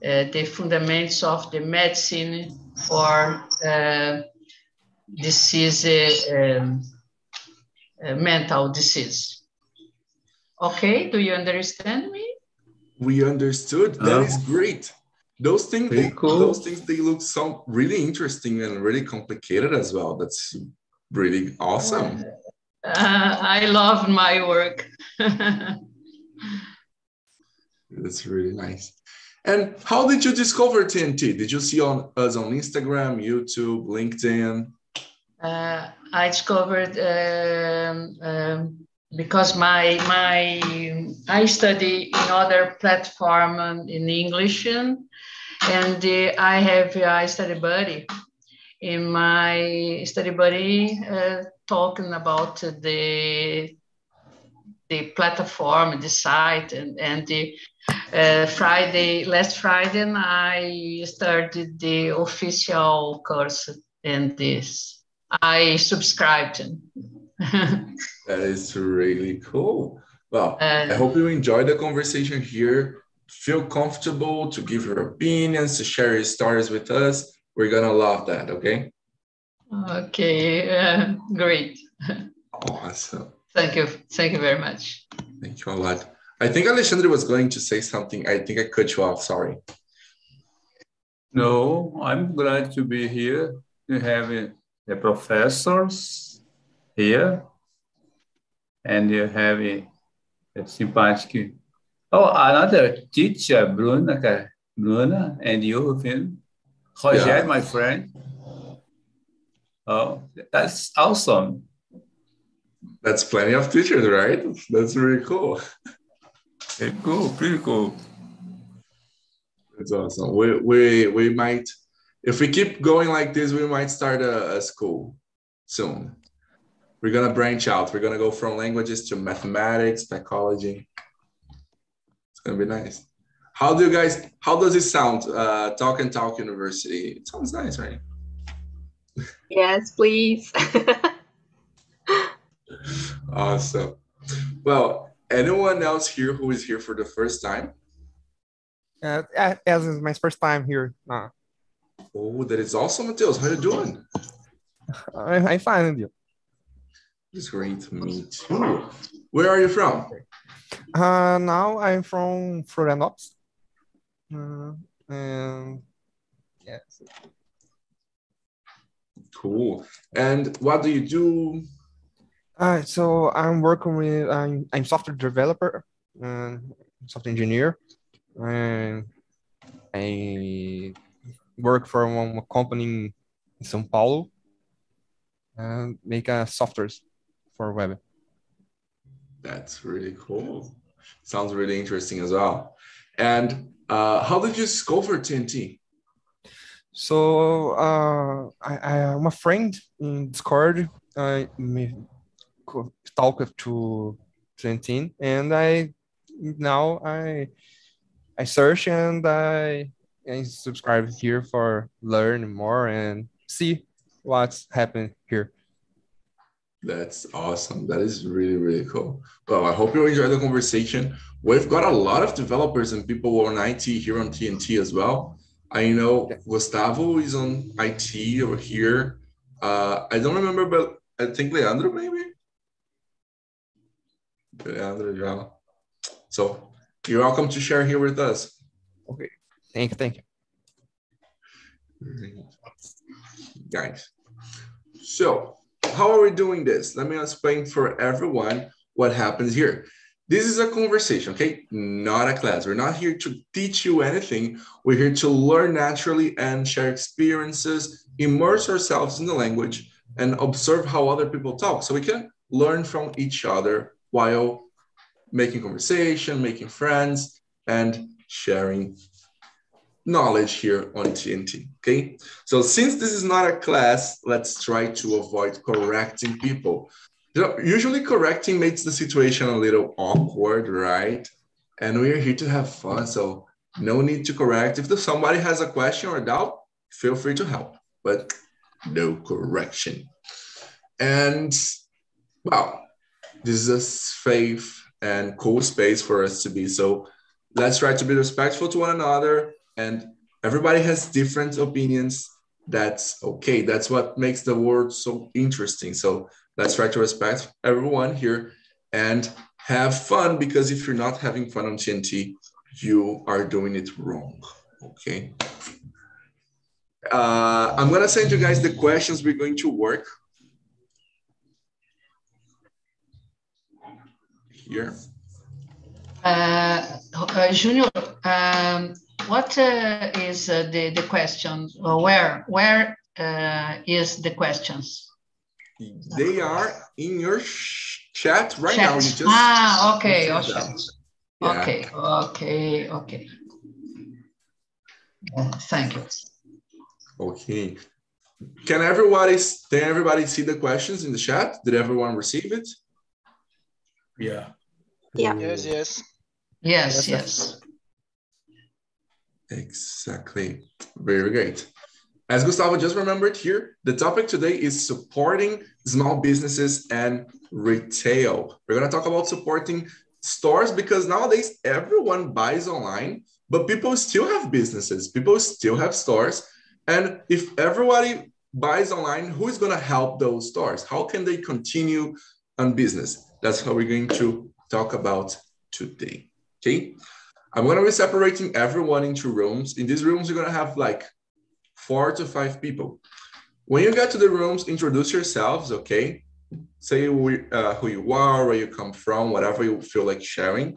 the fundamentals of the medicine for disease, um, mental disease. Okay, do you understand me? We understood. That is great. Those things, they, cool. those things, they look so really interesting and really complicated as well. That's really awesome. Uh, I love my work. That's really nice. And how did you discover TNT? Did you see on us on Instagram, YouTube, LinkedIn? Uh, I discovered um, um, because my my I study in other platform in English, and uh, I have a study buddy. In my study buddy, uh, talking about the the platform, the site, and and the uh, Friday last Friday I started the official course in this. I subscribed. that is really cool. Well, uh, I hope you enjoyed the conversation here. Feel comfortable to give your opinions, to share your stories with us. We're gonna love that. Okay. Okay, uh, great. Awesome. Thank you. Thank you very much. Thank you a lot. I think Alexandre was going to say something. I think I cut you off. Sorry. No, I'm glad to be here. To have the professors here, and you have a, a sympathetic. Oh, another teacher, Bruna, Bruna, and you, Roger, yeah. my friend. Oh, that's awesome. That's plenty of teachers, right? That's really cool. Pretty cool, pretty cool. That's awesome. We, we, we might, if we keep going like this, we might start a, a school soon. We're gonna branch out. We're gonna go from languages to mathematics, psychology. It's gonna be nice. How do you guys? How does it sound? Uh, talk and Talk University. It sounds nice, right? Yes, please. awesome. Well, anyone else here who is here for the first time? Uh, as is my first time here. Uh, oh, that is awesome, Mateus. How are you doing? I, I'm fine, you. It's great to meet you. Where are you from? Uh, now I'm from Florianópolis. Uh, and yes. Cool. And what do you do? Uh, so I'm working with I'm I'm software developer and software engineer, and I work for one company in São Paulo and make a softwares for web. That's really cool. Sounds really interesting as well. And uh, how did you discover TNT? So uh, I, I a friend in Discord. I talk to 17 and I now I I search and I, subscribe here for learn more and see what's happening here. That's awesome. That is really, really cool. Well, I hope you enjoy the conversation. We've got a lot of developers and people on IT here on TNT as well. I know Gustavo is on IT over here. Uh, I don't remember, but I think Leandro maybe. Yeah. So you're welcome to share here with us. Okay. Thank you. Thank you. Guys. So how are we doing this? Let me explain for everyone what happens here. This is a conversation, okay? Not a class. We're not here to teach you anything. We're here to learn naturally and share experiences, immerse ourselves in the language, and observe how other people talk so we can learn from each other while making conversation, making friends, and sharing knowledge here on TNT, okay? So since this is not a class, let's try to avoid correcting people. Usually correcting makes the situation a little awkward, right? And we're here to have fun, so no need to correct. If somebody has a question or a doubt, feel free to help, but no correction. And well, this is a safe and cool space for us to be. So let's try to be respectful to one another. and everybody has different opinions. That's okay. That's what makes the world so interesting. So let's try to respect everyone here and have fun because if you're not having fun on TNT, you are doing it wrong. Okay. Uh, I'm gonna send you guys the questions we're going to work. Here. Uh, uh, Junior, um, what uh, is uh, the the question? where where uh, is the questions? They are in your chat right chat. now. You just ah, okay, okay. Yeah. okay, okay, okay. thank you. Okay. Can everybody can everybody see the questions in the chat? Did everyone receive it? Yeah. Yeah. Yes, yes. Yes, yes. Exactly. Very great. As Gustavo just remembered here, the topic today is supporting small businesses and retail. We're going to talk about supporting stores because nowadays everyone buys online, but people still have businesses, people still have stores. And if everybody buys online, who is going to help those stores? How can they continue on business? That's how we're going to talk about today. Okay. I'm going to be separating everyone into rooms. In these rooms, you're going to have like four to five people. When you get to the rooms, introduce yourselves, okay? Say who, uh, who you are, where you come from, whatever you feel like sharing.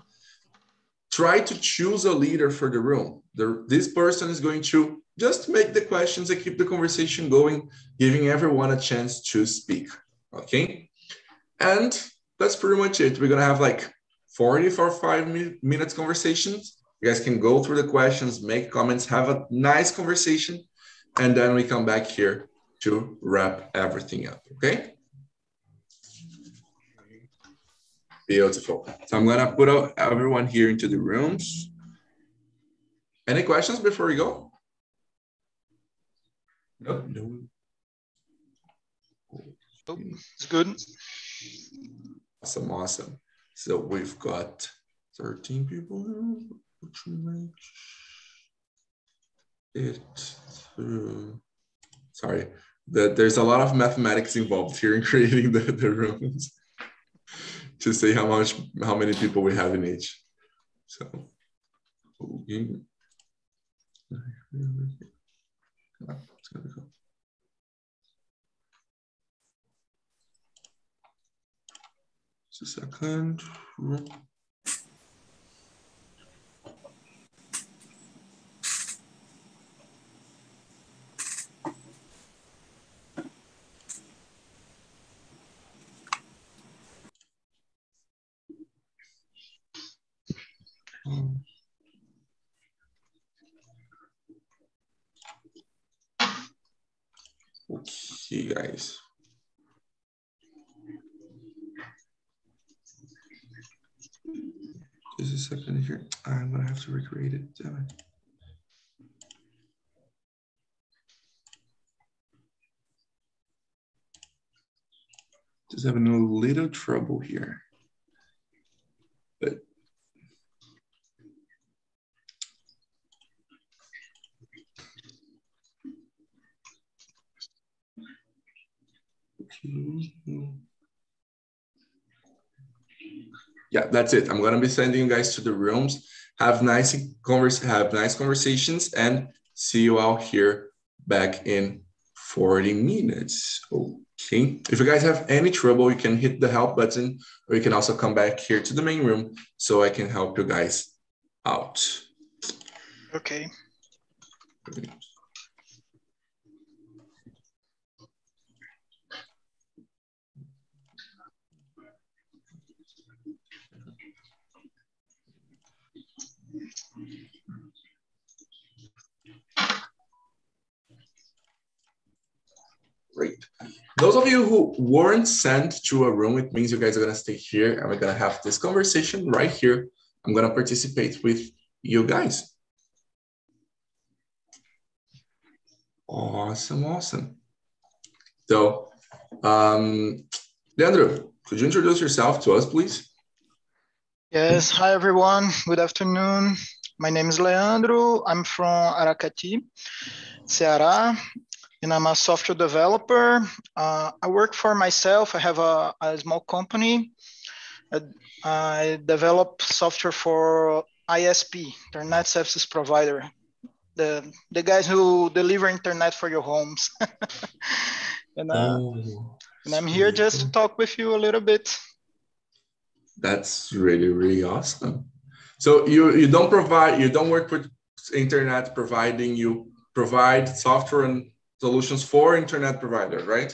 Try to choose a leader for the room. The, this person is going to just make the questions and keep the conversation going, giving everyone a chance to speak, okay? And that's pretty much it. We're gonna have like 40 for five minutes conversations. You guys can go through the questions, make comments, have a nice conversation, and then we come back here to wrap everything up, okay? Beautiful. So I'm gonna put everyone here into the rooms. Any questions before we go? Nope. No. Oh, it's good. Awesome, awesome. So we've got 13 people here, it through, sorry, the, there's a lot of mathematics involved here in creating the, the rooms to see how much, how many people we have in each. So, okay. A second. Okay, guys. Just a second here. I'm gonna have to recreate it. Damn it. Just having a little trouble here. But yeah, that's it. I'm gonna be sending you guys to the rooms. Have nice converse, have nice conversations, and see you all here back in 40 minutes. Okay. If you guys have any trouble, you can hit the help button, or you can also come back here to the main room so I can help you guys out. Okay. Great. Those of you who weren't sent to a room, it means you guys are gonna stay here and we're gonna have this conversation right here. I'm gonna participate with you guys. Awesome, awesome. So, um, Leandro, could you introduce yourself to us, please? Yes, hi everyone, good afternoon. My name is Leandro. I'm from Aracati, Ceará, and I'm a software developer. Uh, I work for myself. I have a, a small company. I, I develop software for ISP, Internet Services Provider, the the guys who deliver internet for your homes. and, uh, Oh, and I'm here just to talk with you a little bit. That's really, really awesome. So you you don't provide you don't work with internet providing you provide software and solutions for internet providers, right?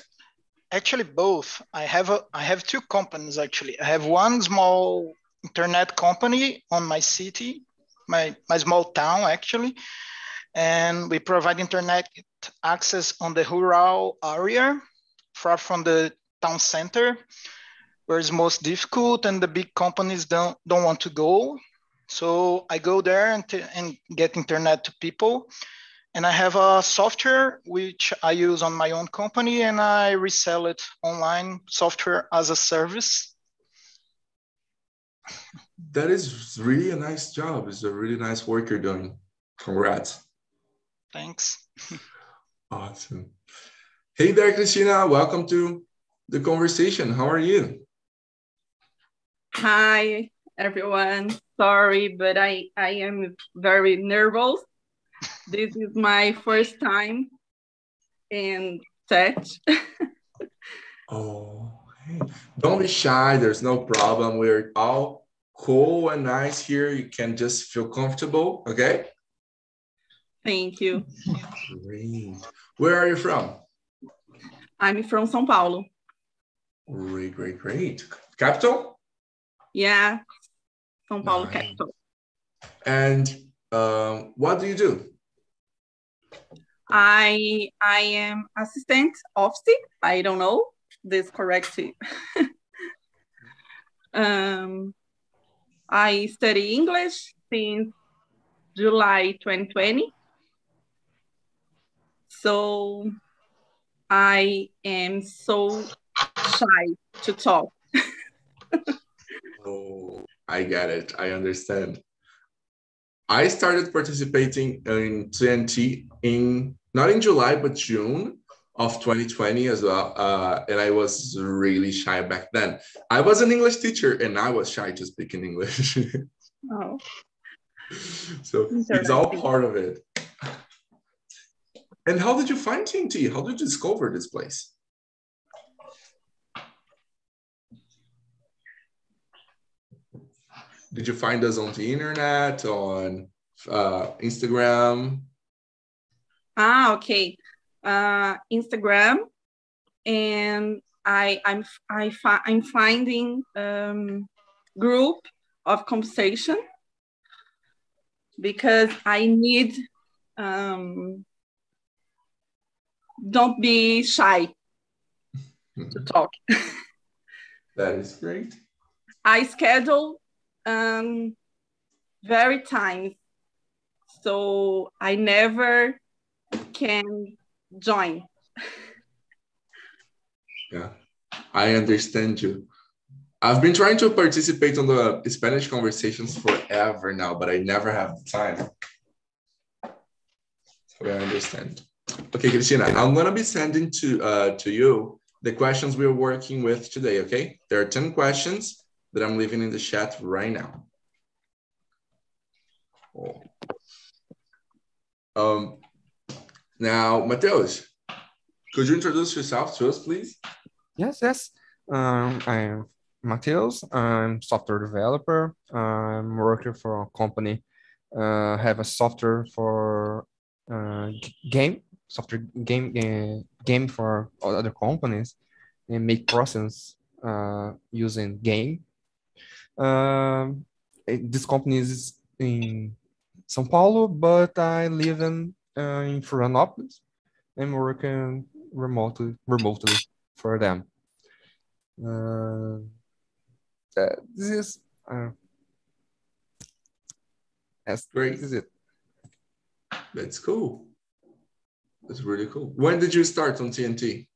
Actually, both. I have a I have two companies actually. I have one small internet company on my city, my my small town actually, and we provide internet access on the rural area, far from the town center, where it's most difficult, and the big companies don't don't want to go. So I go there and, and get internet to people. And I have a software which I use on my own company and I resell it online, software as a service. That is really a nice job. It's a really nice work you're doing. Congrats. Thanks. Awesome. Hey there, Christina. Welcome to the conversation. How are you? Hi, everyone. Sorry, but I, I am very nervous. This is my first time in touch. Oh, hey. Don't be shy. There's no problem. We're all cool and nice here. You can just feel comfortable. Okay. Thank you. Great. Where are you from? I'm from São Paulo. Great, great, great. Capital? Yeah, São Paulo Nice. capital. And um, what do you do? I I am assistant of office. I don't know this correct. um, I study English since July 2020. So I am so shy to talk. Oh, I get it. I understand. I started participating in TNT in not in July but June of 2020 as well, uh, and I was really shy back then. I was an English teacher, and I was shy to speak in English. Oh, so it's all part of it. And how did you find TNT? How did you discover this place? Did you find us on the internet, on uh, Instagram? ah, okay. Uh, Instagram, and I I'm I fi- I'm finding um, group of conversation because I need um, don't be shy to talk. That is great. I schedule um, very times, so I never can join. Yeah, I understand you. I've been trying to participate on the Spanish conversations forever now, but I never have the time. So I understand. Okay, Christina, I'm gonna be sending to uh, to you the questions we're working with today. Okay, there are ten questions that I'm leaving in the chat right now. Oh. Um, now, Mateus, could you introduce yourself to us, please? Yes, yes. Um, I'm Mateus. I'm software developer. I'm working for a company. Uh, have a software for uh, game software game uh, game for other companies and make process uh, using game. Eh, this company is in São Paulo, but I live in uh, in Florianópolis. I'm working remotely remotely for them. Uh, this is uh, that's Great. Is it. That's cool. That's really cool. When did you start on TNT?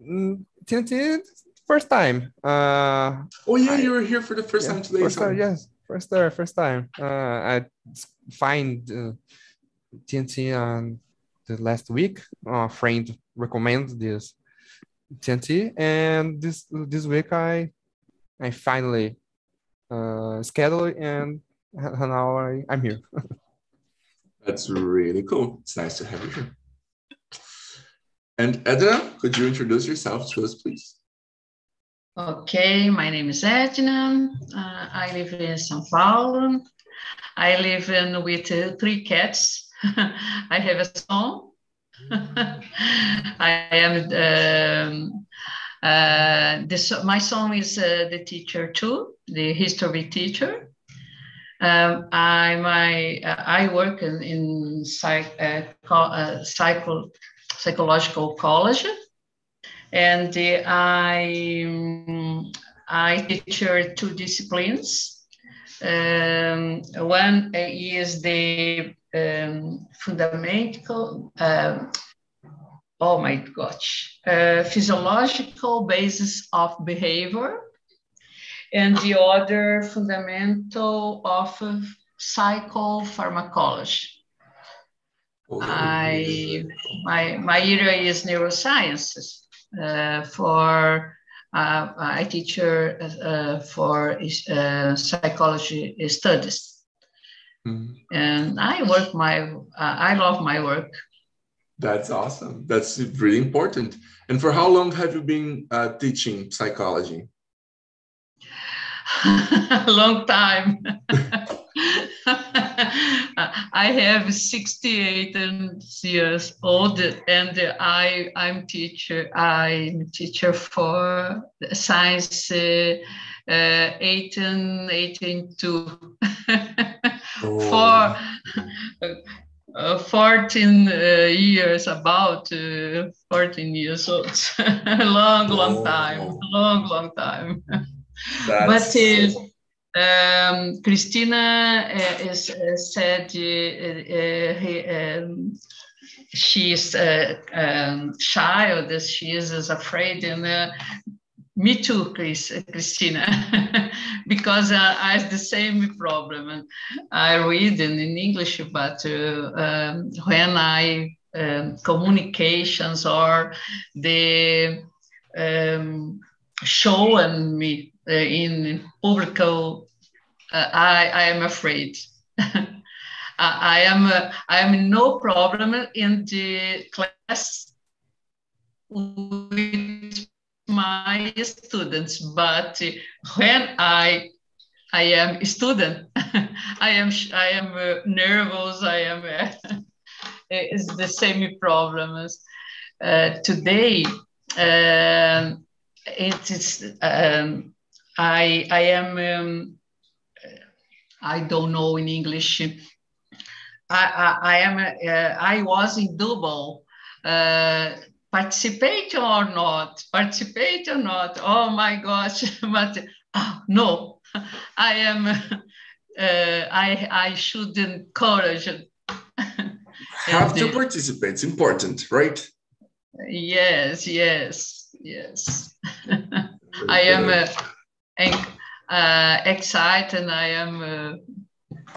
Mm, TNT first time. Uh, Oh yeah, I- you were here for the first yeah, time today. first time, yes. first time, first time. Uh, I find uh, TNT on the last week. A friend recommended this TNT, and this this week I I finally uh, schedule and now I, I'm here. That's really cool. It's nice to have you here. And Edna, could you introduce yourself to us, please? Okay, my name is Edna. Uh, I live in São Paulo. I live in with uh, three cats. I have a son. I am um, uh, this. My son is uh, the teacher too, the history teacher. Um, I my uh, I work in, in psych, uh, uh, psycho, psychological college, and I I teach two disciplines. Um, one is the um, fundamental. Uh, oh my gosh, uh, physiological basis of behavior and the other fundamental of psychopharmacology. Oh, I, my, my area is neurosciences. Uh, for uh, I teach uh, for uh, psychology studies, mm. and I work my uh, I love my work. That's awesome. That's really important. And for how long have you been uh, teaching psychology? a long time. I have 68 years old and I, I'm teacher. I'm teacher for science uh, uh, 18, 18 to oh. for uh, 14 uh, years, about uh, 14 years old. long, long oh. time, long, long time. But uh, um, Christina uh, is uh, said he, um, she's um, child, she is, is afraid, and me too, Chris, Christina, because uh, I have the same problem. I read in, in English, but uh, when I communications or the show and me uh, in public, uh, I, I am afraid. I am uh, I am no problem in the class with my students, but when I I am a student, I am I am uh, nervous. I am uh, it's the same problems. Uh, today, um, it is um, I, I am, um, I don't know in English. I, I, I am, uh, I was in double. Uh, participate or not? Participate or not? Oh my gosh! but oh, no, I am. Uh, I I should encourage. Have to participate. It's important, right? Yes, yes, yes. I am. Uh, uh, excited. And I am. Uh,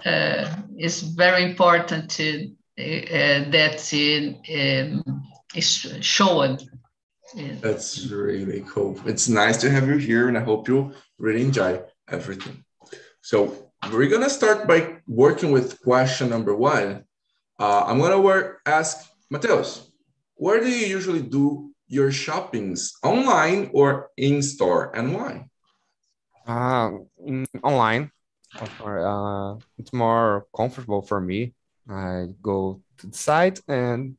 uh, it's very important to, uh, that it um, is shown. That's really cool. It's nice to have you here, and I hope you really enjoy everything. So we're gonna start by working with question number one. Uh, I'm gonna work, ask Mateus, where do you usually do your shoppings, online or in store, and why? Uh, online. Uh, it's more comfortable for me. I go to the site and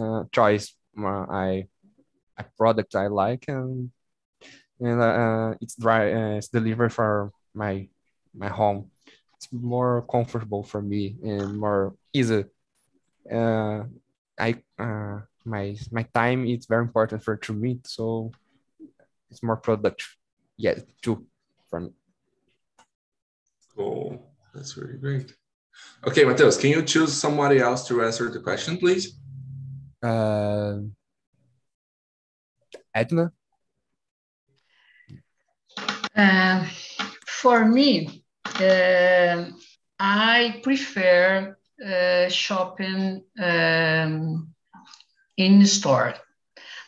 uh, choice I a product I like and and uh, it's dry uh, it's delivered for my my home. It's more comfortable for me and more easy. Uh, I uh, my my time is very important for to me, so it's more productive. Yeah, too from Cool. That's really great. Okay, Mateus, can you choose somebody else to answer the question, please? Uh, Edna? Uh, for me, Uh, I prefer uh, shopping um, in store.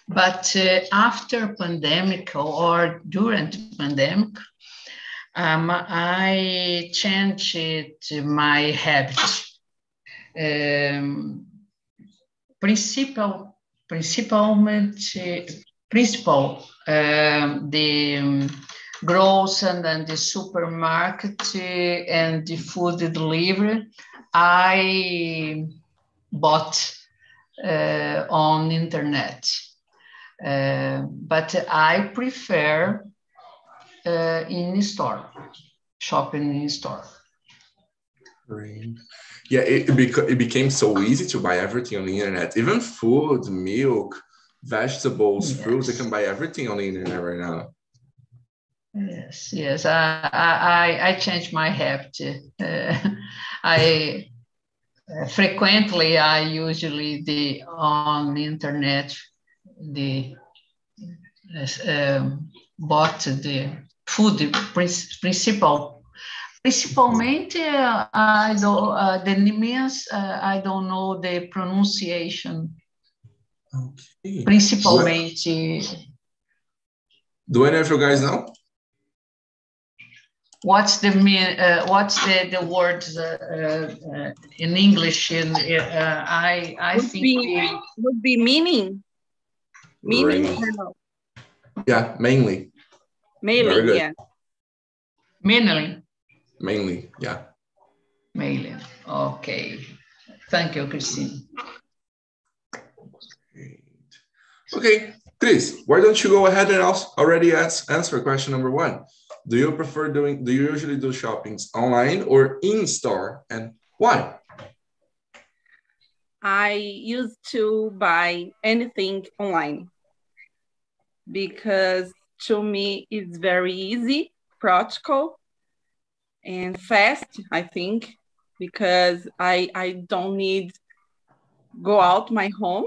But uh, after pandemic or during pandemic, um, I changed my habit. Um, principal, principalmente, principal, um, the um, grocery and the supermarket and the food delivery, I bought uh, on internet. Uh, but I prefer uh, in store, shopping in store. Great. Yeah, it, beca- it became so easy to buy everything on the internet, even food, milk, vegetables, yes. fruits. You can buy everything on the internet right now. Yes, yes. I I, I changed my habit. Uh, I uh, frequently I usually the on the internet the um, bought the food principal principalmente uh, I don't uh, the names uh, I don't know the pronunciation. Okay. Principalmente. Do any of you guys know? What's the mean? Uh, what's the the words uh, uh, in English? In I I would think be, would be meaning. Meaning. Yeah, mainly. Mainly, yeah. Mainly. Mainly, yeah. Mainly. Okay. Thank you, Christine. Okay, Chris, why don't you go ahead and also already ask, answer question number one? Do you prefer doing, do you usually do shoppings online or in store and why? I used to buy anything online because to me it's very easy, practical, and fast, I think, because I I don't need go out my home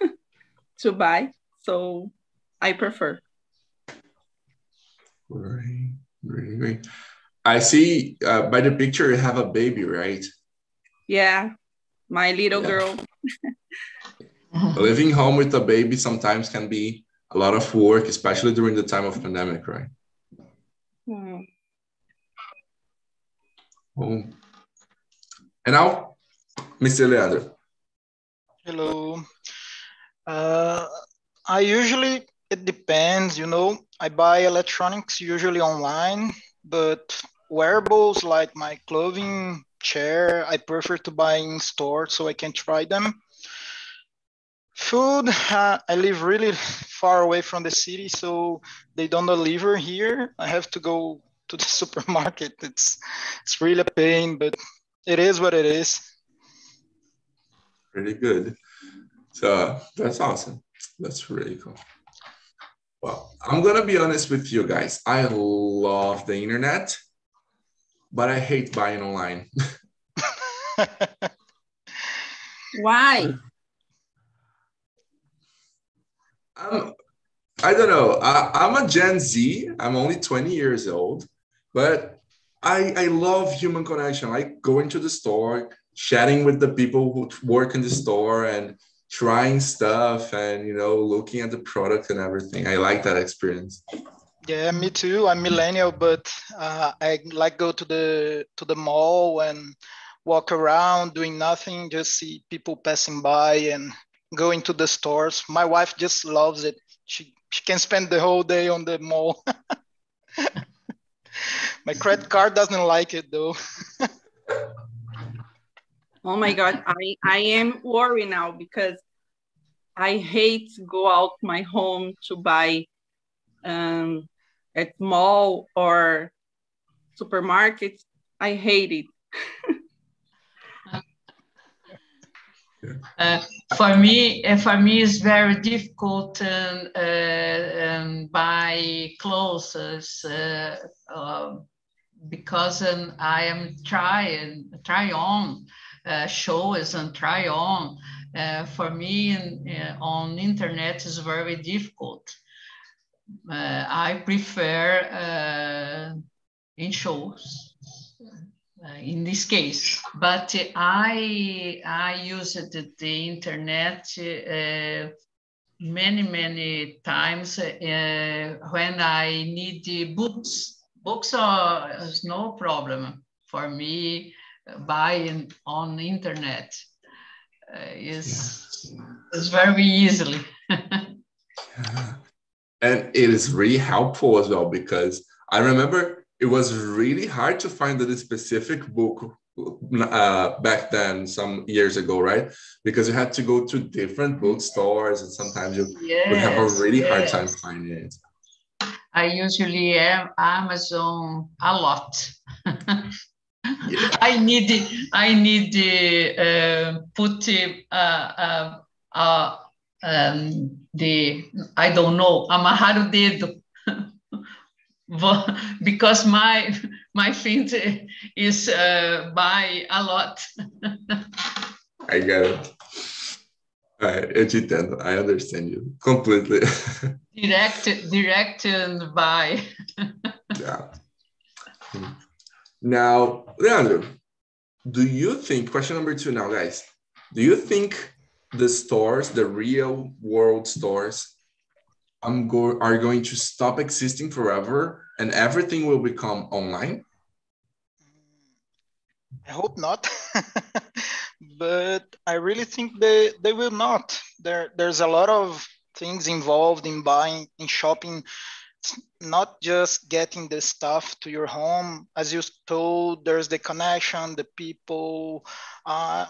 to buy. So I prefer. Right, really great. I see uh, by the picture you have a baby, right? Yeah, my little yeah. girl. Living home with a baby sometimes can be a lot of work, especially during the time of pandemic, right? Oh. And now, Mr. Leandro. Hello. Uh, I usually, it depends, you know, I buy electronics usually online, but wearables like my clothing, chair, I prefer to buy in store so I can try them. Food, uh, I live really far away from the city, so they don't deliver here. I have to go to the supermarket. It's it's really a pain, but it is what it is. Pretty good. So that's awesome. That's really cool. Well, I'm gonna be honest with you guys. I love the internet, but I hate buying online. Why? Um, I don't know. I, am a Gen Z. I'm only 20 years old, but I, I love human connection. Like going to the store, chatting with the people who work in the store and trying stuff and, you know, looking at the product and everything. I like that experience. Yeah, me too. I'm millennial, but uh, I like go to the to the mall and walk around doing nothing, just see people passing by and going to the stores. My wife just loves it. She she can spend the whole day on the mall. my credit card doesn't like it though. oh my god, I I am worried now because I hate go out my home to buy um, at mall or supermarket. I hate it. Uh, for me, uh, for me, it's very difficult um, uh, um, buy clothes um, because um, I am trying try on shows and try on. For me, in, on internet is very difficult. I prefer in shows uh, in this case. But I I used the internet uh, many many times uh, when I need the books. Books are is no problem for me buying on the internet. Uh, is yeah. is very easily. and it is really helpful as well because I remember it was really hard to find a specific book uh, back then, some years ago, right? Because you had to go to different bookstores, and sometimes you yes, would have a really yes. hard time finding it. I usually have Amazon a lot. yeah. I need I need uh, put uh, uh, uh, um, the I don't know amarrar o dedo because my my feet is uh, by a lot. I get it. Right, eu te entendo. I understand you completely. direct, direct and by. yeah. Now, Leandro, do you think, question number two now, guys, do you think the stores, the real world stores, I'm go are going to stop existing forever and everything will become online? I hope not. but I really think they, they will not. There, there's a lot of things involved in buying, in shopping, not just getting the stuff to your home. As you told, there's the connection, the people. Uh,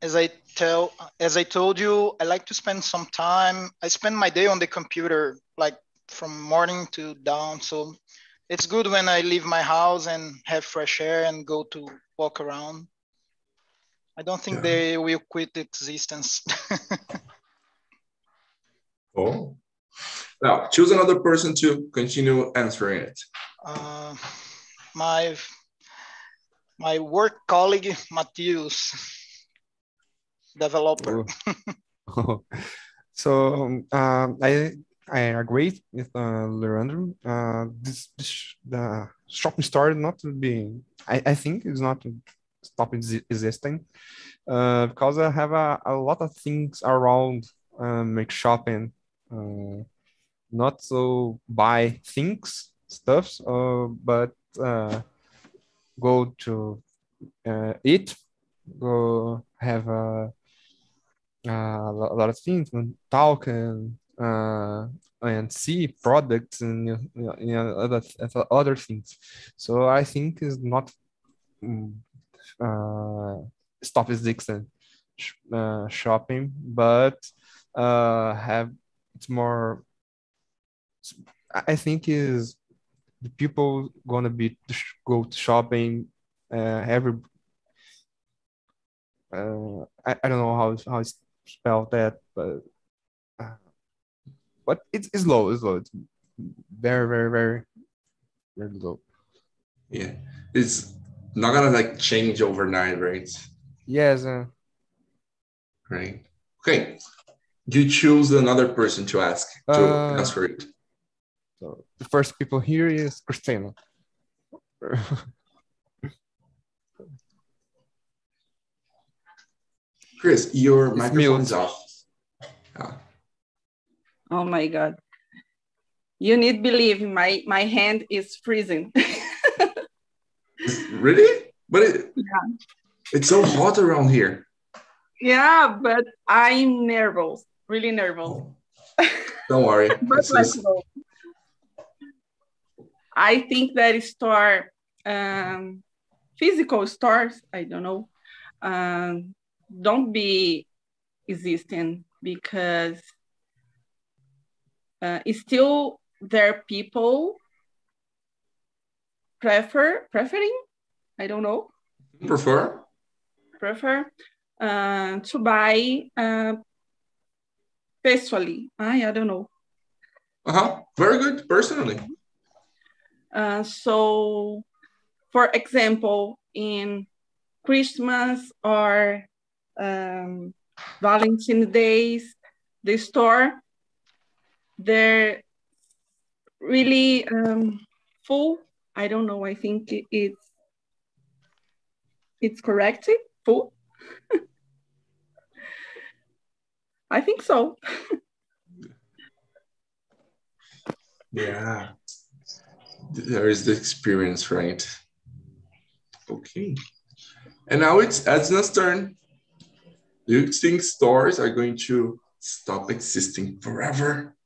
as I tell, as I told you, I like to spend some time. I spend my day on the computer, like from morning to dawn. So it's good when I leave my house and have fresh air and go to walk around. I don't think yeah. they will quit existence. oh, now choose another person to continue answering it. Uh, my my work colleague Matheus developer. Oh. so um, I I agree with uh, Leandro. Uh, this, this the shopping store not to be. I, I think it's not to stop existing uh, because I have a, a lot of things around uh, make shopping. Uh, not so buy things stuffs, uh, but uh, go to uh, eat, go have a uh, a lot of things and talk and uh, and see products and you know, other other things. So I think is not uh, stop existing uh, shopping, but uh, have it's more. I think is the people gonna be go to shopping uh, every. Uh, I, I don't know how how it's spell that, but uh, but it's, it's low. It's low. It's very, very, very, very low. Yeah, it's not gonna like change overnight, right? Yes. Uh, right. Okay. You choose another person to ask to uh, for it. So the first people here is Christina. Chris, your it's microphone's mute. off. Yeah. Oh my God. You need believe my my hand is freezing. really? But it, yeah. it's so hot around here. Yeah, but I'm nervous, really nervous. Oh. Don't worry. I think that store, um, physical stores, I don't know, um, don't be existing because uh, still there people prefer preferring? I don't know. Prefer? Prefer uh, to buy uh, personally I, I don't know. Uh-huh. Very good. Personally. Uh, so for example in christmas or um, Valentine's Days, the store, they're really um, full. I don't know. I think it's it's correct? Full? I think so. Yeah. There is the experience, right? Okay. And now it's Edna's turn. Do you think stores are going to stop existing forever?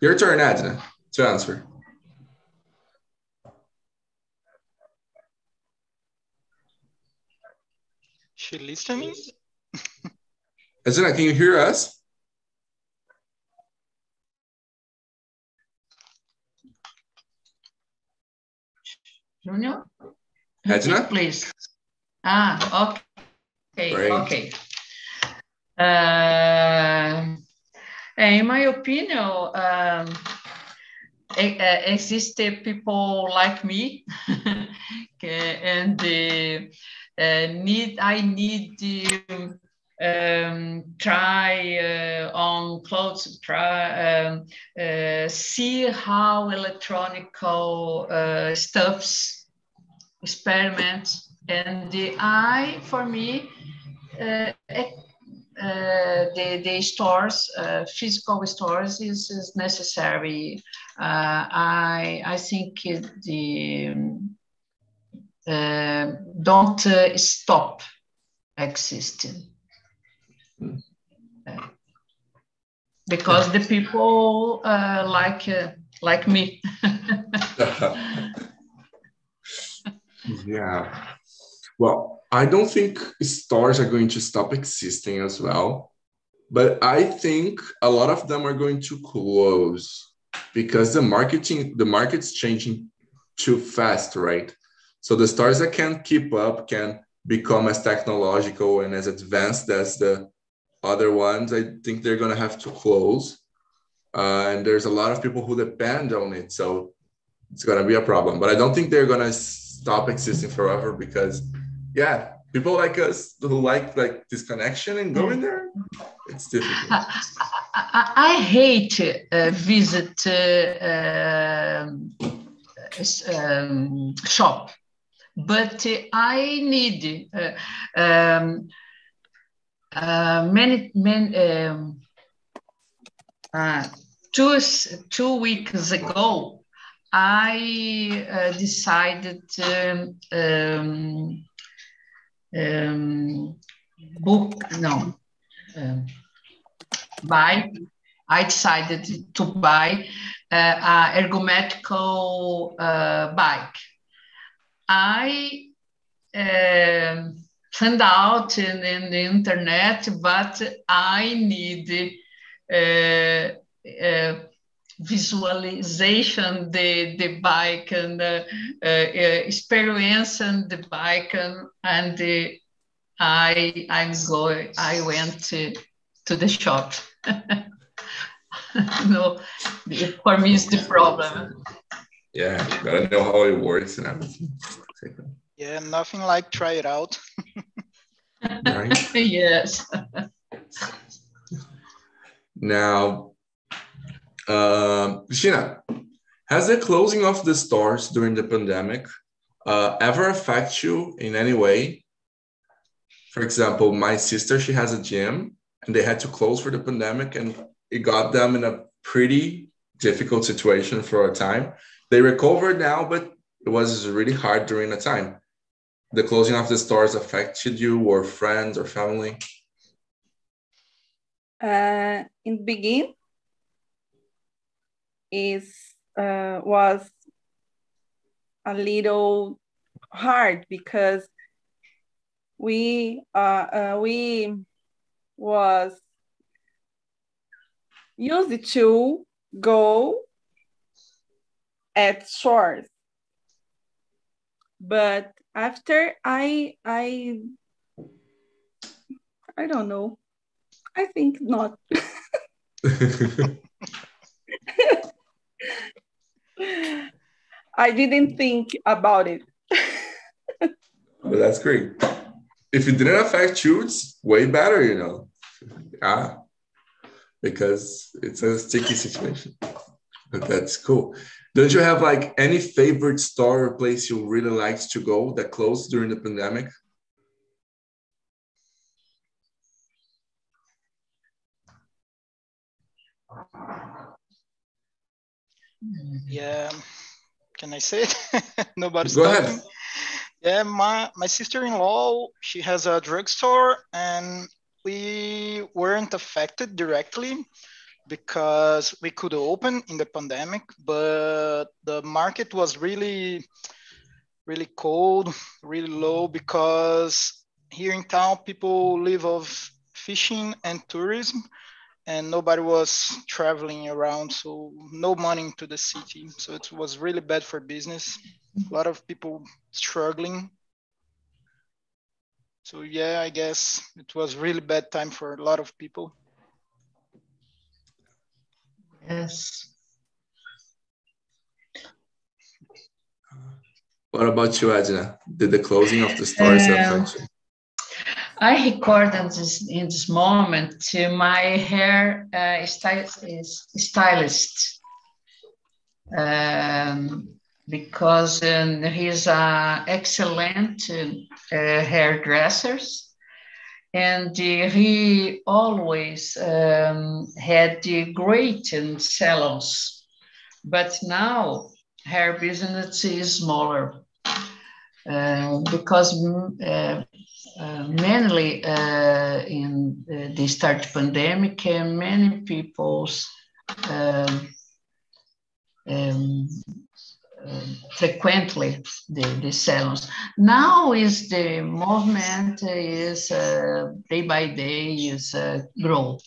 Your turn, Edna, to answer. She listening? Edna, can you hear us? Junior? Edna? Please. Ah, okay. Great. Okay. Uh, in my opinion, um, uh, exist people like me, and uh, uh, need I need to um, try uh, on clothes, try um, uh, see how electronical uh, stuffs experiments. And the eye for me uh, uh, the, the stores uh, physical stores is, is necessary. Uh, I, I think the uh, don't uh, stop existing. Uh, because the people uh, like uh, like me yeah. Well, I don't think stores are going to stop existing as well, but I think a lot of them are going to close because the marketing, the market's changing too fast, right? So the stores that can't keep up can become as technological and as advanced as the other ones. I think they're going to have to close. Uh, and there's a lot of people who depend on it. So it's going to be a problem. But I don't think they're going to stop existing forever because, yeah, people like us who like like this connection and going there, it's difficult. I, I, hate uh, visit uh, um, um, shop, but uh, I need uh, um, uh, many many. Um, uh, two two weeks ago, I uh, decided um, um, um, book no. Um, buy. I decided to buy uh, a ergometrical uh, bike. I um found out in, in the internet, but I need uh, uh, visualization the the bike and uh, uh, uh, experience and the bike and, and the, I I'm going. I went to to the shop. no, for me is the problem. Yeah, gotta know how it works and everything. Yeah, nothing like try it out. Right? yes. Now, um, Christina, has the closing of the stores during the pandemic uh, ever affect you in any way? For example, my sister, she has a gym and they had to close for the pandemic and it got them in a pretty difficult situation for a time. They recovered now, but it was really hard during the time. The closing of the stores affected you or friends or family? uh, in the beginning is uh, was a little hard because we uh, uh, we was used to go at shores. But after i i i don't know. I think not I didn't think about it. But that's great. If it didn't affect you, it's way better, you know. Ah, because it's a sticky situation. But that's cool. Don't you have like any favorite store or place you really liked to go that closed during the pandemic? Yeah, can I say it? Nobody's Go talking. ahead. Yeah, my my sister-in-law, she has a drugstore, and we weren't affected directly because we could open in the pandemic, but the market was really, really cold, really low because here in town people live of fishing and tourism, and nobody was traveling around, so no money into the city. So it was really bad for business. A lot of people struggling. So yeah, I guess it was really bad time for a lot of people. Yes. What about you, Adina? Did the closing of the stores Um, affect you? I record in this in this moment to my hair uh, stylist, um, because um, he's uh, excellent uh, hairdressers. And he always um, had the great salons. But now hair business is smaller uh, because uh, uh, mainly uh, in the, the start pandemic, uh, many people's um, um, um, frequently the, the salons. Now is the movement is uh, day by day is uh, grow,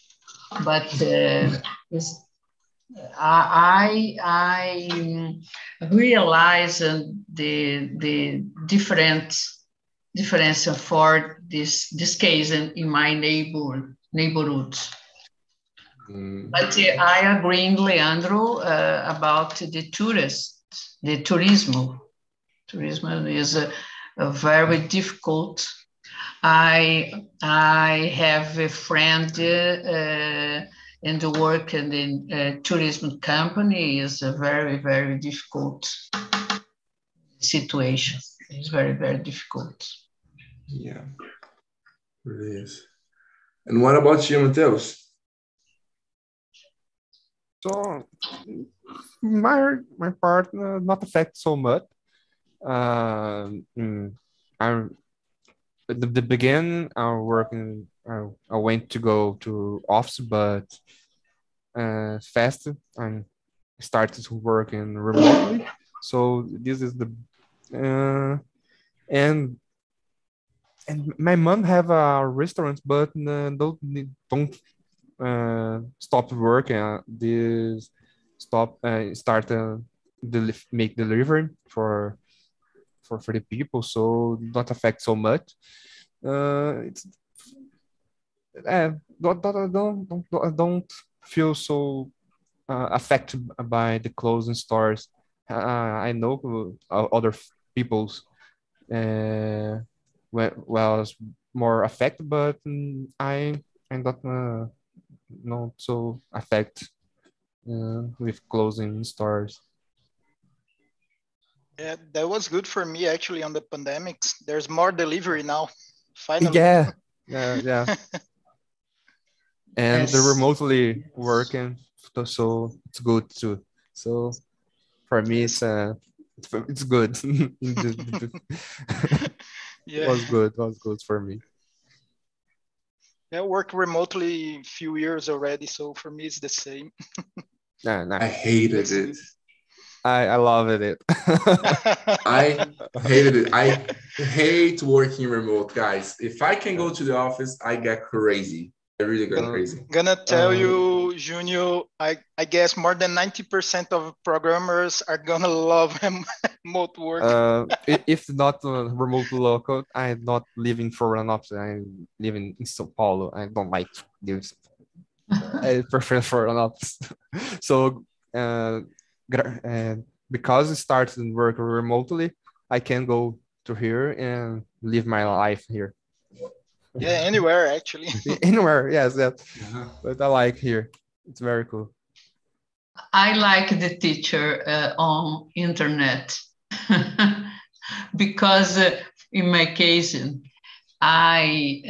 but uh, is I I I realize the the different difference for this this case in, in my neighbor neighborhood. Mm, But uh, I agree, with Leandro, uh, about the tourists, the tourism. Tourism is a, a very difficult. I I have a friend uh, in the work in the uh, tourism company is a very very difficult situation. It's very very difficult. Yeah, it is. And what about you, Mateus? So my my part uh, not affect so much. Um, mm, I the, the beginning I working I, I went to go to office, but uh, fast and started to work in remotely. So this is the uh, and and my mom have a restaurant, but uh, don't don't uh, stop working. Uh, this stop uh, start uh, make delivery for for for the people, so not affect so much. Uh, it's uh, don't, don't, don't, don't, don't feel so uh, affected by the closing stores. Uh, I know uh, other people's uh, was more affected, but mm, I I'm not uh, not so affected uh, with closing stores. Yeah, that was good for me actually on the pandemics. There's more delivery now. Finally. Yeah, yeah, yeah. and they're Yes. remotely working, so- so it's good too. So for me, it's uh, it's, it's good. it Yeah. was good. was good for me. Yeah, work remotely a few years already, so for me it's the same. Nah, nah. I hated it. I I loved it. I hated it. I hate working remote, guys. If I can go to the office, I get crazy. I really get crazy. Gonna tell Um, you, Junior, I, I guess more than 90% of programmers are gonna love remote work. uh, if not uh, remote local, I'm not living for an office. I'm living in São Paulo. I don't like this. I prefer for an office. so, uh, gra- uh, because I started work remotely, I can go to here and live my life here. yeah, anywhere actually. Anywhere, yes, yes. Yeah. But I like here. It's very cool. I like the teacher uh, on internet because uh, in my case, I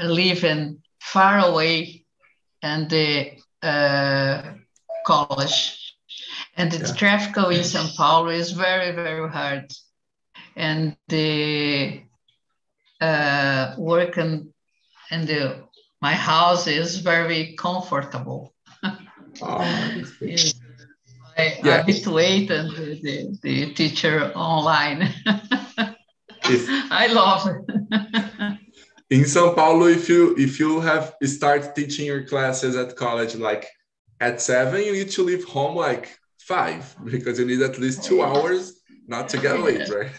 uh, live in far away and the uh, college and the Yeah. traffic in São Paulo is very, very hard. And the uh, work in the, my house is very comfortable. Oh, that's great. Yes. I Yeah. habituate and the, the, the teacher online. I love it. in São Paulo, if you if you have start teaching your classes at college like at seven, you need to leave home like five because you need at least two hours not to get late, right?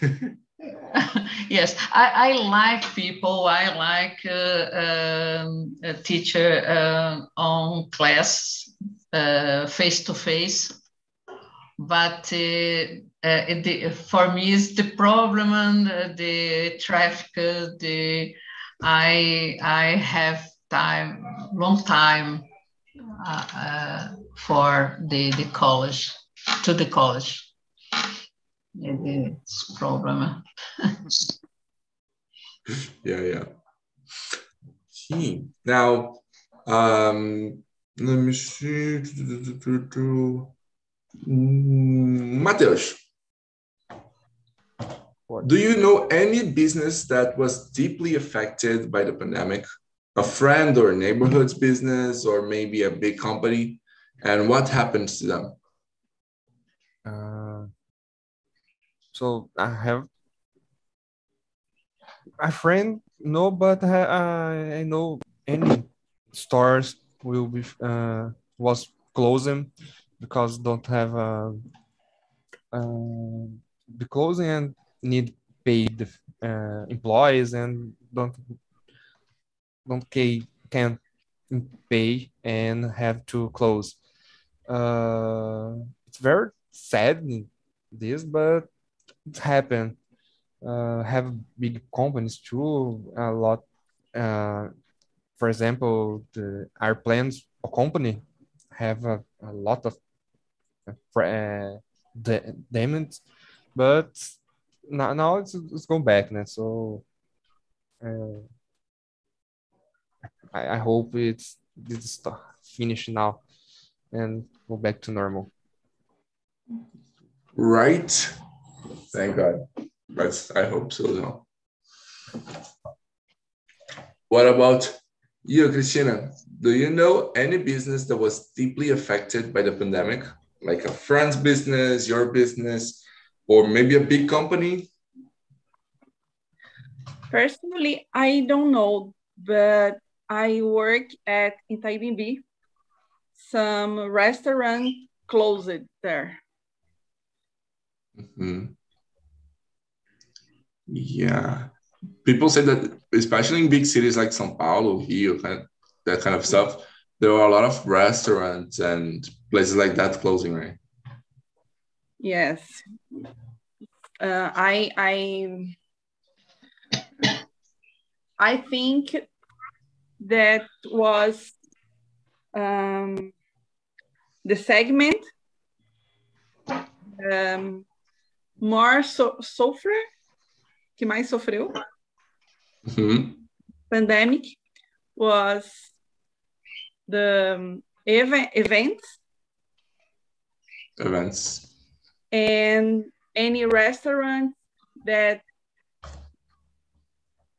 yes, I, I like people. I like uh, um, a teacher uh, on class face to face. But uh, uh, the, for me, is the problem and uh, the traffic. The I I have time, long time for the the college to the college. It- It's a problem. yeah, yeah. Okay. Now, um, let me see. Mm, What? do you know any business that was deeply affected by the pandemic? A friend or a neighborhood's business, or maybe a big company? And what happens to them? Uh, so I have a friend, no, but I, I I know any stores will be uh, was closing because don't have uh, uh, the closing and need paid uh, employees and don't don't ca- can pay and have to close. Uh, it's very sad this, but it happened. Uh, have big companies too. A lot. Uh, for example, the airplanes company have a, a lot of uh, uh, damage, but now, now it's, it's going back now. So uh, I, I hope it's this st- finish now and go back to normal. Right. Thank God. But I hope so. No. What about you, Christina? Do you know any business that was deeply affected by the pandemic? Like a friend's business, your business, or maybe a big company? Personally, I don't know, but I work at Itaim Bibi. Some restaurant closed there. Mhm. Yeah. People say that, especially in big cities like São Paulo, Rio, kind of, that kind of stuff, there are a lot of restaurants and places like that closing, right? Yes. Uh, I I I think that was um, the segment um, more so, sofrer, que mais sofreu, Mhm. pandemic, was the um, eve- events Events. and any restaurant that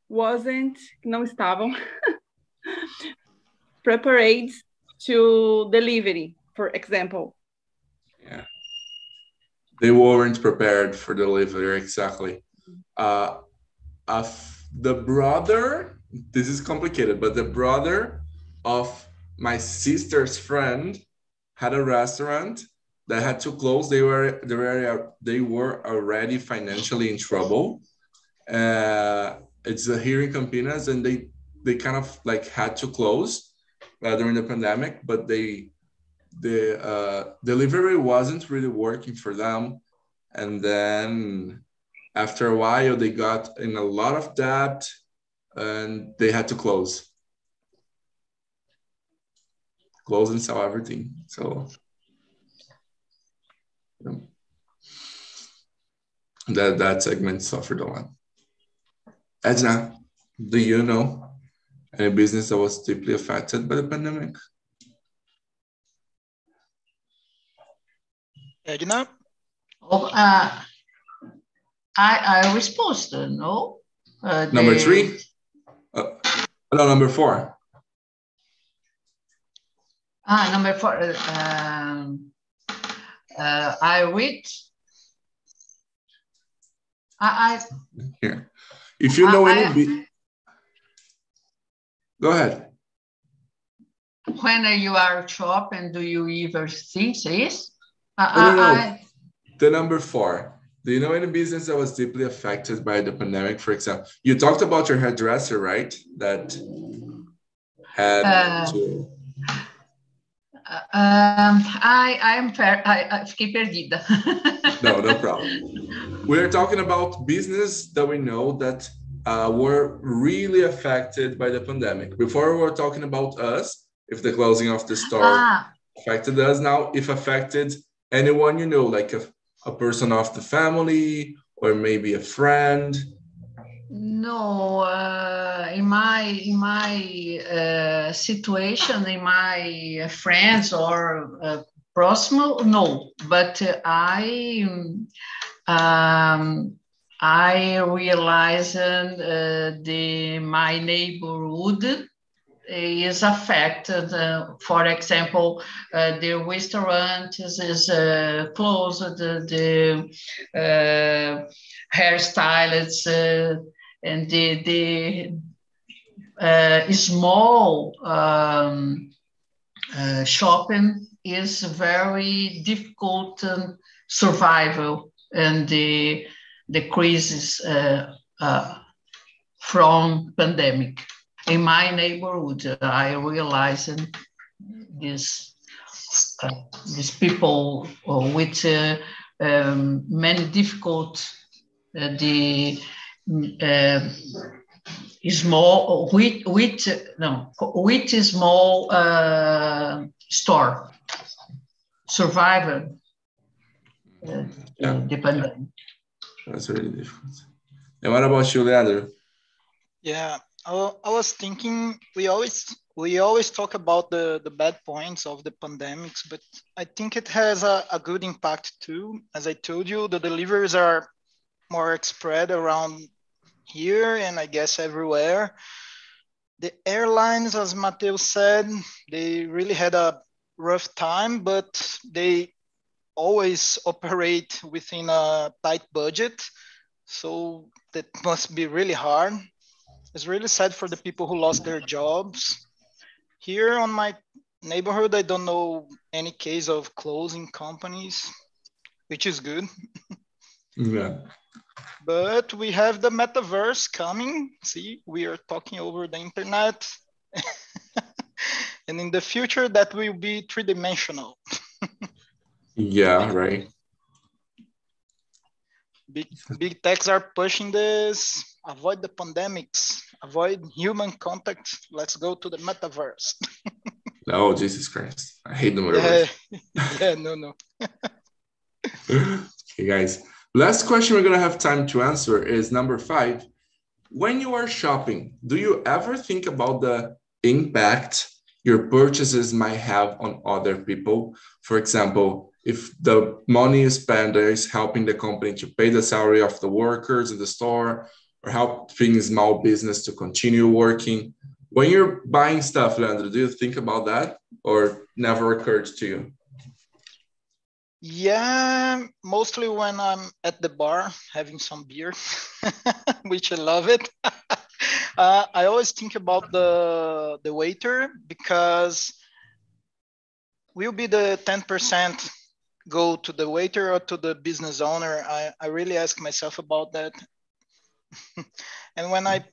wasn't, não estavam prepared to delivery, for example. They weren't prepared for delivery, exactly. Uh, of the brother, this is complicated, but the brother of my sister's friend had a restaurant that had to close. They were they were they were already financially in trouble. Uh, it's here in Campinas, and they they kind of like had to close uh, during the pandemic, but they the uh, delivery wasn't really working for them, and then after a while they got in a lot of debt, and they had to close, close and sell everything. So That that segment suffered a lot. Edna, do you know any business that was deeply affected by the pandemic? Edna? Oh, uh, I I responded, no? Uh, Number the- three? Uh, no, number four. Ah, number four. uh, Um, uh, I read. I, Here. If you know I, any, bu- go ahead. when are you are shopping, do you ever think this? I, No, no, no. I, The number four. Do you know any business that was deeply affected by the pandemic? For example, you talked about your hairdresser, right? That had Uh, to. um, I, I am fair. I, I fiquei perdida. No, no problem. We're talking about business that we know that uh, were really affected by the pandemic. Before we were talking about us, if the closing of the store Ah, affected us. Now, if affected anyone you know, like a, a person of the family or maybe a friend. no, uh, in my in my uh, situation, in my friends or uh, proximal, no. But I um, I realized uh, the my neighborhood is affected. Uh, for example, uh, the restaurant is, is uh, closed, the, the uh, hairstylists uh, and the, the uh, small um, shopping is very difficult um, survival and the, the crisis from pandemic in my neighborhood, I realized this uh, these people uh, with uh, um, many difficult uh, the uh, small with with no with small uh, store survivor uh, Yeah. the pandemic. That's really difficult. And what about you, Leandro? Yeah, I, was thinking we always we always talk about the the bad points of the pandemics, but I think it has a, a good impact too. As I told you, the deliveries are more spread around here and I guess everywhere. The airlines, as Mateo said, they really had a rough time, but they always operate within a tight budget. So that must be really hard. It's really sad for the people who lost their jobs. Here on my neighborhood, I don't know any case of closing companies, which is good. Yeah. But we have the metaverse coming. See, we are talking over the internet. and in the future, that will be three dimensional. Yeah, right. Big, big techs are pushing this. Avoid the pandemics, avoid human contact. Let's go to the metaverse. Oh, Jesus Christ. I hate the yeah, metaverse. yeah, no, no. okay, guys. Last question we're gonna have time to answer is number five. When you are shopping, do you ever think about the impact your purchases might have on other people? For example, if the money you spend is helping the company to pay the salary of the workers in the store or helping small business to continue working. When you're buying stuff, Leandro, do you think about that or never occurred to you? Yeah, mostly when I'm at the bar having some beer, which I love it. uh, I always think about the the waiter because will be the 10% go to the waiter or to the business owner? I, I really ask myself about that. and when I mm.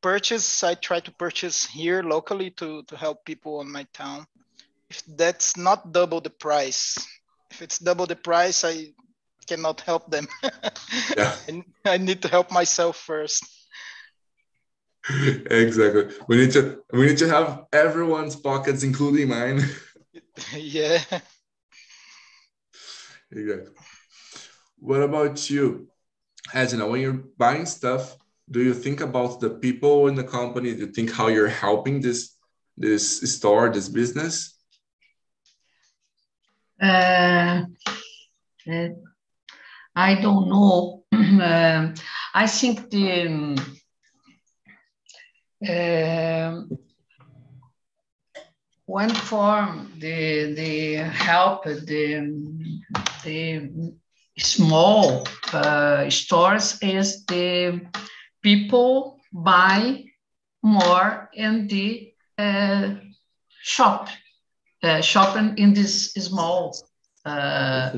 purchase, I try to purchase here locally to, to help people in my town. If that's not double the price, if it's double the price, I cannot help them. Yeah. and I need to help myself first. exactly. We need to we need to have everyone's pockets, including mine. yeah. exactly. What about you, Edna? When you're buying stuff, do you think about the people in the company? Do you think how you're helping this this store, this business? Uh, uh, I don't know. uh, I think the um, one form the the help the the small uh, stores is the people buy more in the uh, shop uh, shopping in this small uh,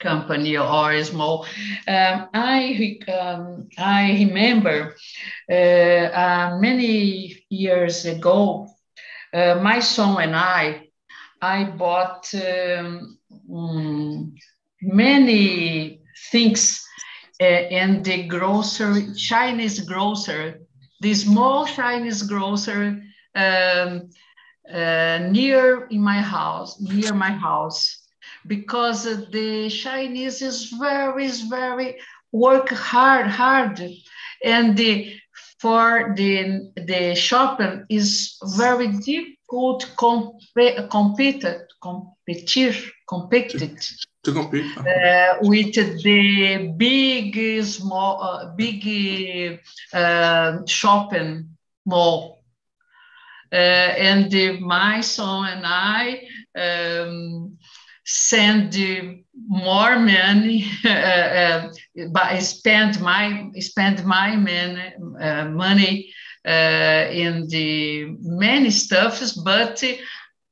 company or small. Um, I um, I remember uh, uh, many years ago, uh, my son and I I bought um, um, many things uh, in the grocery Chinese grocer, the small Chinese grocer Um, uh, near in my house, near my house, because the Chinese is very, very work hard, hard, and the for the the shopping is very difficult comp- compete compete competed to compete uh, with the big small uh, big uh, shopping mall. Uh, and my son and I um, send more money, uh, but spend my spend my man, money in the many stuffs, but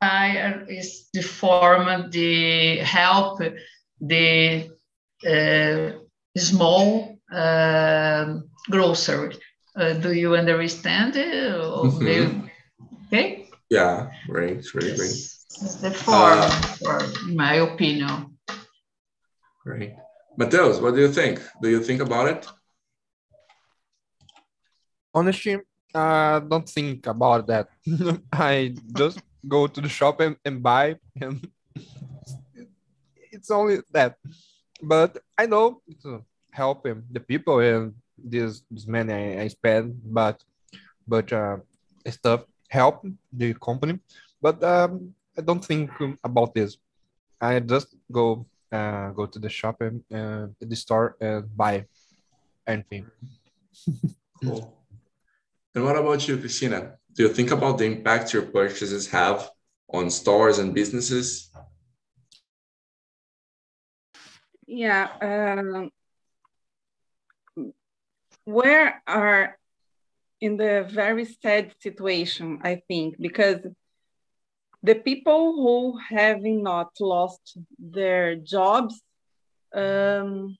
I is the form the help the uh, small uh, grocery. Uh, do you understand? Mm-hmm. Okay. Yeah, great, great, great. It's the form, uh, for my opinion. Great. Mateus, what do you think? Do you think about it? Honestly, I uh, don't think about that. I just go to the shop and, and buy, and it's only that. But I know to help him, the people and this this money I, I spend, but but uh, stuff help the company, but um, I don't think about this. I just go uh, go to the shop and uh, the store and buy anything. cool. And what about you, Christina? Do you think about the impact your purchases have on stores and businesses? Yeah. Um, where are in the very sad situation, I think, because the people who have not lost their jobs um,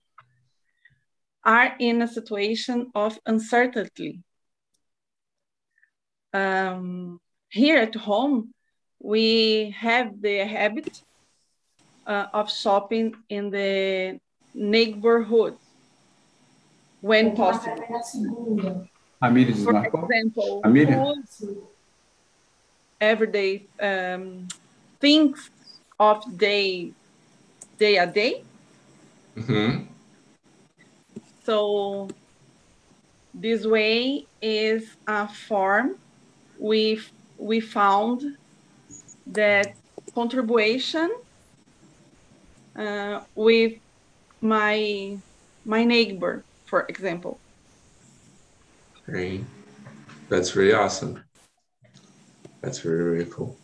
are in a situation of uncertainty. Um, here at home, we have the habit uh, of shopping in the neighborhood when possible. Amília For example, food, everyday um, things of day, day a day. Mm-hmm. So this way is a form we we found that contribution uh, with my my neighbor, for example. Great. That's really awesome. That's really, really cool.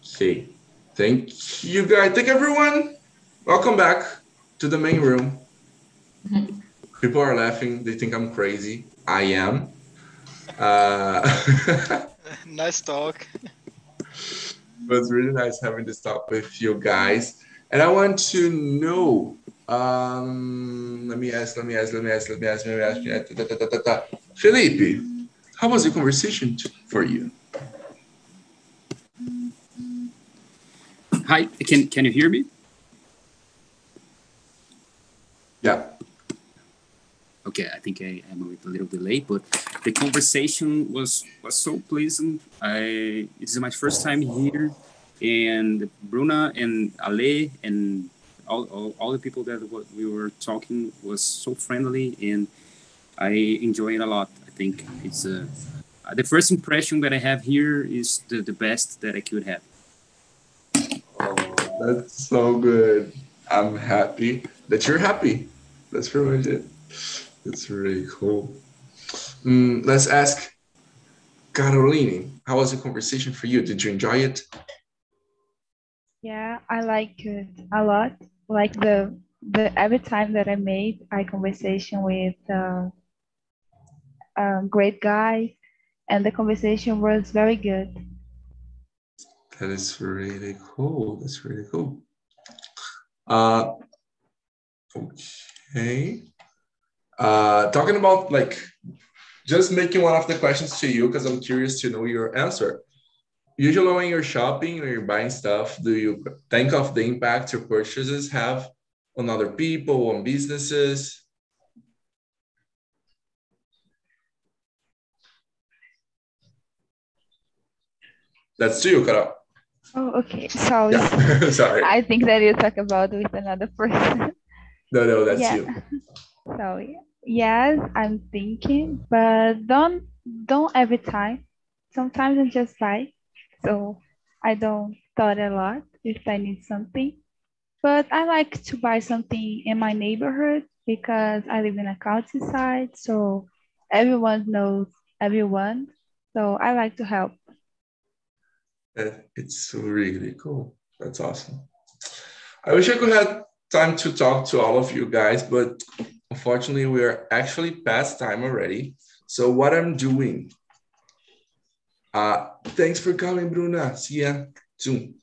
See, thank you guys. Thank everyone. Welcome back to the main room. People are laughing. They think I'm crazy. I am. Uh, nice talk. It was really nice having this talk with you guys. And I want to know um, let me ask, let me ask, let me ask, let me ask, let me ask. Let me ask. Da, da, da, Felipe, how was the conversation for you? Hi, can can you hear me? Yeah. Okay, I think I am a little delay, but the conversation was was so pleasant. I this is my first time here, and Bruna and Ale and all, all, all the people that we were talking was so friendly and I enjoy it a lot. I think it's a, uh, the first impression that I have here is the, the best that I could have. Oh, that's so good. I'm happy that you're happy. That's pretty much it. That's really cool. Mm, let's ask Caroline, how was the conversation for you? Did you enjoy it? Yeah, I like it a lot. Like the the every time that I made a conversation with uh, a great guy, and the conversation was very good. That is really cool. That's really cool. Uh, okay. Uh, talking about like just making one of the questions to you because I'm curious to know your answer. Usually, when you're shopping or you're buying stuff, do you think of the impact your purchases have on other people, on businesses? That's to you, Carol. Oh, okay. Sorry. Yeah. Sorry. I think that you talk about with another person. No, no, that's yeah. you. Sorry. Yes, I'm thinking, but don't don't every time. Sometimes I just buy, so I don't thought a lot if I need something. But I like to buy something in my neighborhood because I live in a countryside, so everyone knows everyone. So I like to help. Uh, It's really cool. That's awesome. I wish I could have time to talk to all of you guys, but unfortunately, we are actually past time already. So what I'm doing, uh, thanks for coming, Bruna. See ya soon.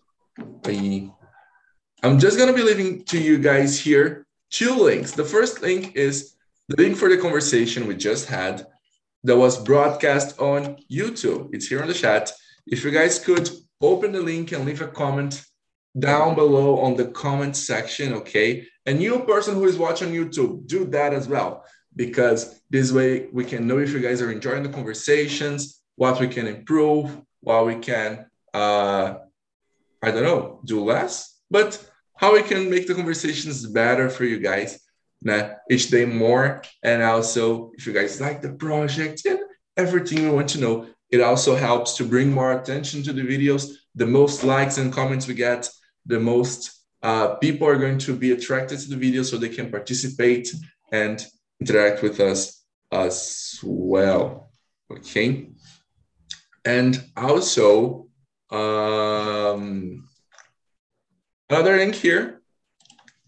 Bye. I'm just gonna be leaving to you guys here two links. The first link is the link for the conversation we just had that was broadcast on YouTube. It's here on the chat. If you guys could open the link and leave a comment down below on the comment section, okay? And you person who is watching YouTube, do that as well, because this way we can know if you guys are enjoying the conversations, what we can improve, what we can, uh, I don't know, do less, but how we can make the conversations better for you guys nah, each day more. And also, if you guys like the project and everything you want to know, it also helps to bring more attention to the videos. The most likes and comments we get, the most uh, people are going to be attracted to the video so they can participate and interact with us as well. Okay. And also, um, another link here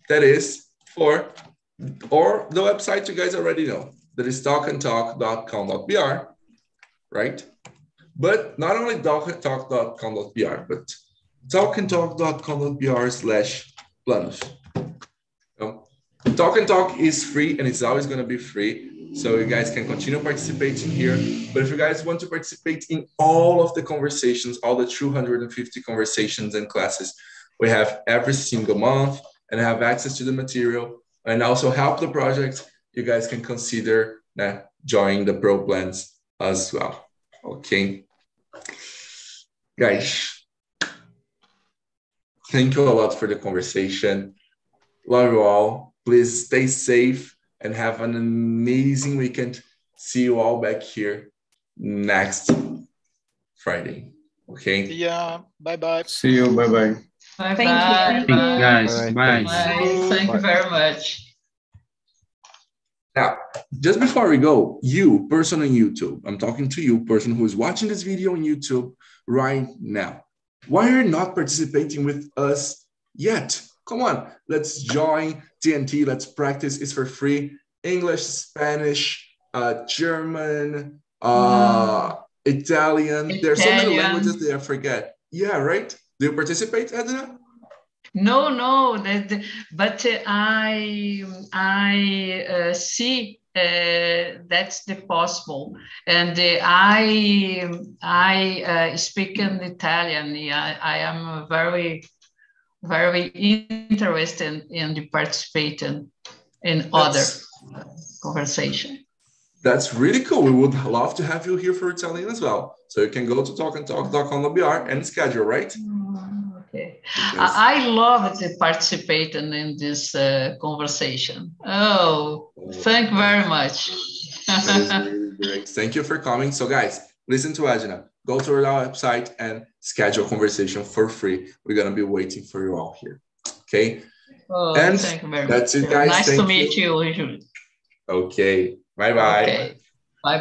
that is for, or the website you guys already know, that is talkandtalk.com.br, right? But not only talkandtalk.com.br, but talkandtalk.com.br slash planos. Talk and Talk is free and it's always going to be free. So you guys can continue participating here. But if you guys want to participate in all of the conversations, all the 250 conversations and classes we have every single month and have access to the material and also help the project, you guys can consider uh, joining the pro plans as well. Okay. Guys, thank you a lot for the conversation. Love you all. Please stay safe and have an amazing weekend. See you all back here next Friday. Okay. Yeah. Bye bye. See you. Bye bye. Bye Thank you. bye. Thank you, guys. All right, Bye. Bye. Thank you very much. Now, just before we go, you, person on YouTube, I'm talking to you, person who is watching this video on YouTube right now. Why are you not participating with us yet? Come on, let's join TNT. Let's practice. It's for free. English, Spanish, uh, German, uh, Italian. There are so many languages that I forget. Yeah, right? Do you participate, Edna? No, no, the, but uh, I I uh, see that's the possible, and uh, I I uh, speak in Italian. Yeah, I am very very interested in the participating in other That's- conversation. That's really cool. We would love to have you here for Italian as well. So you can go to talkandtalk.com.br and schedule, right? Because- I, I love to participate in, in this uh, conversation. Oh, thank you very much. Really great. Thank you for coming. So, guys, listen to Ajna. Go to our website and schedule a conversation for free. We're gonna be waiting for you all here. Okay. oh, And thank you very that's much. it, guys. Nice Thank to meet you. you, Okay. Bye bye. Okay.